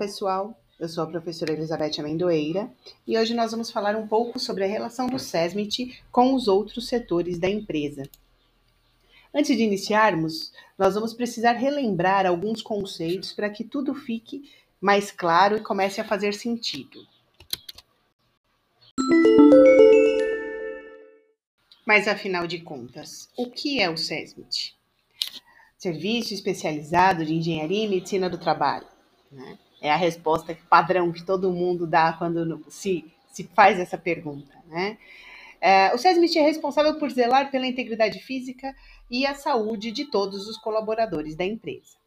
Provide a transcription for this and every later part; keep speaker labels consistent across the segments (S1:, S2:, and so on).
S1: pessoal. Eu sou a professora Elizabeth Amendoeira e hoje nós vamos falar um pouco sobre a relação do SESMIT com os outros setores da empresa. Antes de iniciarmos, nós vamos precisar relembrar alguns conceitos para que tudo fique mais claro e comece a fazer sentido. Mas afinal de contas, o que é o SESMIT? Serviço Especializado de Engenharia e Medicina do Trabalho. Né? É a resposta padrão que todo mundo dá quando se, se faz essa pergunta. Né? É, o SESMIT é responsável por zelar pela integridade física e a saúde de todos os colaboradores da empresa.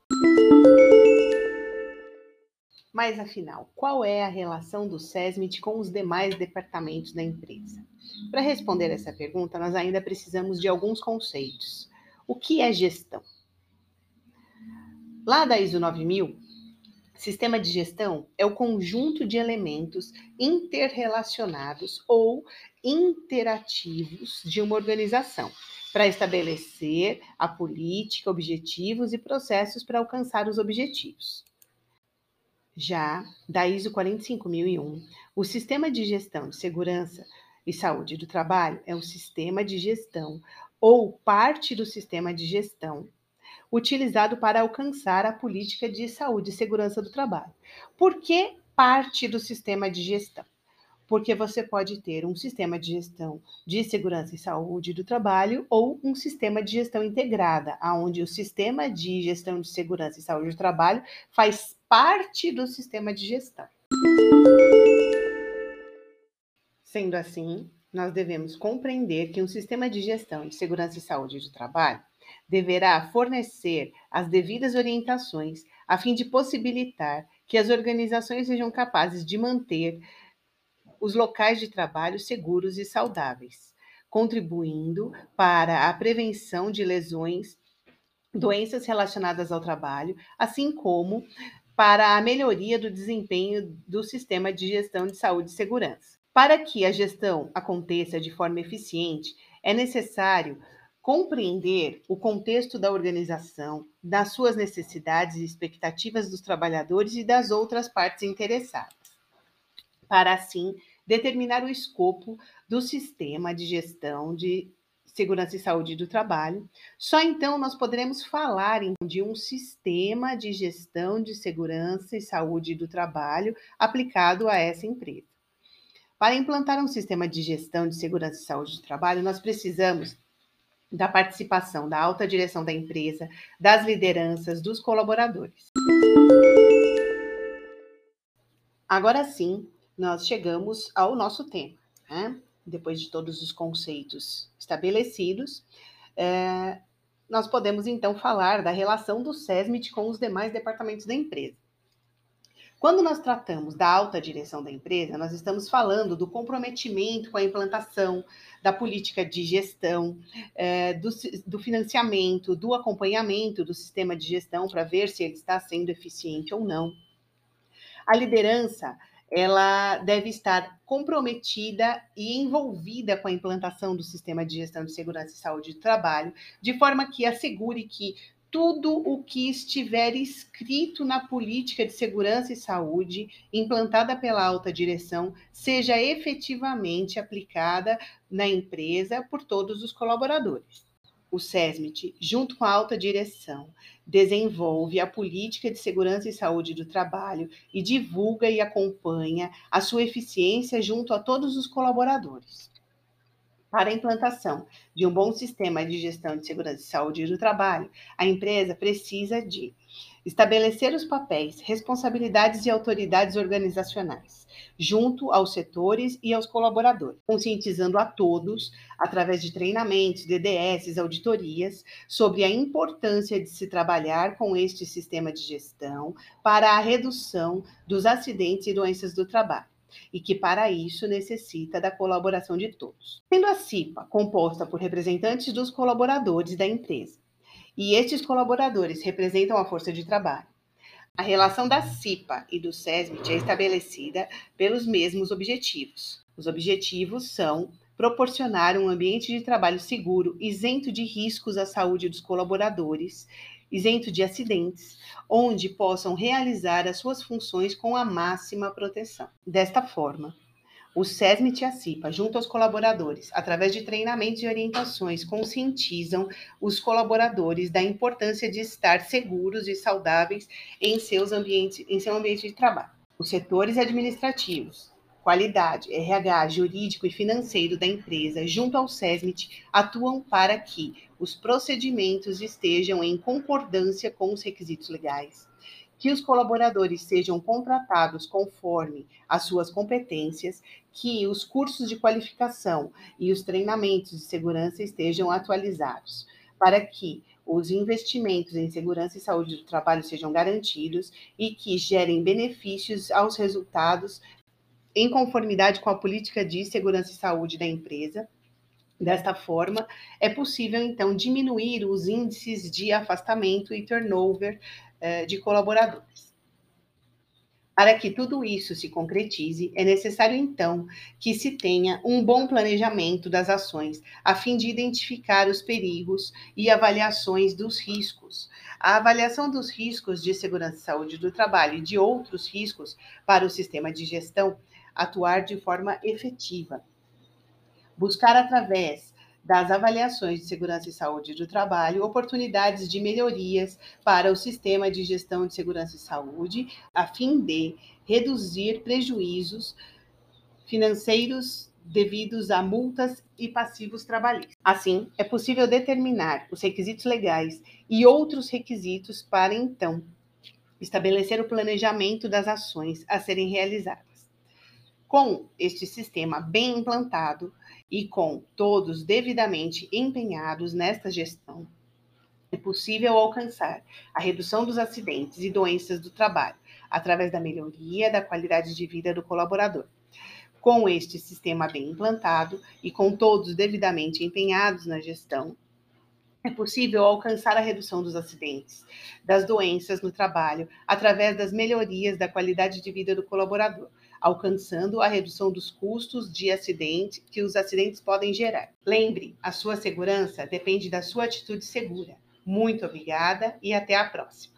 S1: Mas afinal, qual é a relação do SESMIT com os demais departamentos da empresa? Para responder essa pergunta, nós ainda precisamos de alguns conceitos. O que é gestão? Lá da ISO 9000, Sistema de gestão é o conjunto de elementos interrelacionados ou interativos de uma organização para estabelecer a política, objetivos e processos para alcançar os objetivos. Já da ISO 45001, o Sistema de Gestão de Segurança e Saúde do Trabalho é um sistema de gestão ou parte do sistema de gestão utilizado para alcançar a política de saúde e segurança do trabalho. Por que parte do sistema de gestão? Porque você pode ter um sistema de gestão de segurança e saúde do trabalho ou um sistema de gestão integrada, onde o sistema de gestão de segurança e saúde do trabalho faz parte do sistema de gestão. Sendo assim, nós devemos compreender que um sistema de gestão de segurança e saúde do trabalho deverá fornecer as devidas orientações a fim de possibilitar que as organizações sejam capazes de manter os locais de trabalho seguros e saudáveis, contribuindo para a prevenção de lesões, doenças relacionadas ao trabalho, assim como para a melhoria do desempenho do sistema de gestão de saúde e segurança. Para que a gestão aconteça de forma eficiente, é necessário compreender o contexto da organização, das suas necessidades e expectativas dos trabalhadores e das outras partes interessadas, para assim determinar o escopo do sistema de gestão de segurança e saúde do trabalho. Só então nós poderemos falar de um sistema de gestão de segurança e saúde do trabalho aplicado a essa empresa. Para implantar um sistema de gestão de segurança e saúde do trabalho, nós precisamos da participação da alta direção da empresa, das lideranças, dos colaboradores. Agora sim, nós chegamos ao nosso tema. Né? Depois de todos os conceitos estabelecidos, é, nós podemos então falar da relação do SESMIT com os demais departamentos da empresa. Quando nós tratamos da alta direção da empresa, nós estamos falando do comprometimento com a implantação da política de gestão, é, do, do, financiamento, do acompanhamento do sistema de gestão para ver se ele está sendo eficiente ou não. A liderança ela deve estar comprometida e envolvida com a implantação do sistema de gestão de segurança e saúde do trabalho, de forma que assegure que tudo o que estiver escrito na política de segurança e saúde implantada pela alta direção seja efetivamente aplicada na empresa por todos os colaboradores. O SESMIT, junto com a alta direção, desenvolve a política de segurança e saúde do trabalho e divulga e acompanha a sua eficiência junto a todos os colaboradores. Para a implantação de um bom sistema de gestão de segurança e saúde do trabalho, a empresa precisa de estabelecer os papéis, responsabilidades e autoridades organizacionais, junto aos setores e aos colaboradores, conscientizando a todos, através de treinamentos, DDS, auditorias, sobre a importância de se trabalhar com este sistema de gestão para a redução dos acidentes e doenças do trabalho e que, para isso, necessita da colaboração de todos. Sendo a CIPA composta por representantes dos colaboradores da empresa, e estes colaboradores representam a força de trabalho, a relação da CIPA e do SESMIT é estabelecida pelos mesmos objetivos. Os objetivos são proporcionar um ambiente de trabalho seguro, isento de riscos à saúde dos colaboradores, isento de acidentes, onde possam realizar as suas funções com a máxima proteção. Desta forma, o SESMIT e a CIPA, junto aos colaboradores, através de treinamentos e orientações, conscientizam os colaboradores da importância de estar seguros e saudáveis em, seus ambientes, em seu ambiente de trabalho. Os setores administrativos, qualidade, RH, jurídico e financeiro da empresa, junto ao SESMIT, atuam para que os procedimentos estejam em concordância com os requisitos legais. Que os colaboradores sejam contratados conforme as suas competências, que os cursos de qualificação e os treinamentos de segurança estejam atualizados, para que os investimentos em segurança e saúde do trabalho sejam garantidos e que gerem benefícios aos resultados em conformidade com a política de segurança e saúde da empresa. Desta forma, é possível então diminuir os índices de afastamento e turnover eh, de colaboradores. Para que tudo isso se concretize, é necessário então que se tenha um bom planejamento das ações, a fim de identificar os perigos e avaliações dos riscos. A avaliação dos riscos de segurança e saúde do trabalho e de outros riscos para o sistema de gestão atuar de forma efetiva. Buscar através das avaliações de segurança e saúde do trabalho, oportunidades de melhorias para o sistema de gestão de segurança e saúde, a fim de reduzir prejuízos financeiros devidos a multas e passivos trabalhistas. Assim, é possível determinar os requisitos legais e outros requisitos para então estabelecer o planejamento das ações a serem realizadas. Com este sistema bem implantado, e com todos devidamente empenhados nesta gestão, é possível alcançar a redução dos acidentes e doenças do trabalho através da melhoria da qualidade de vida do colaborador. Com este sistema bem implantado e com todos devidamente empenhados na gestão, é possível alcançar a redução dos acidentes, das doenças no trabalho, através das melhorias da qualidade de vida do colaborador, alcançando a redução dos custos de acidente que os acidentes podem gerar. Lembre, a sua segurança depende da sua atitude segura. Muito obrigada e até a próxima.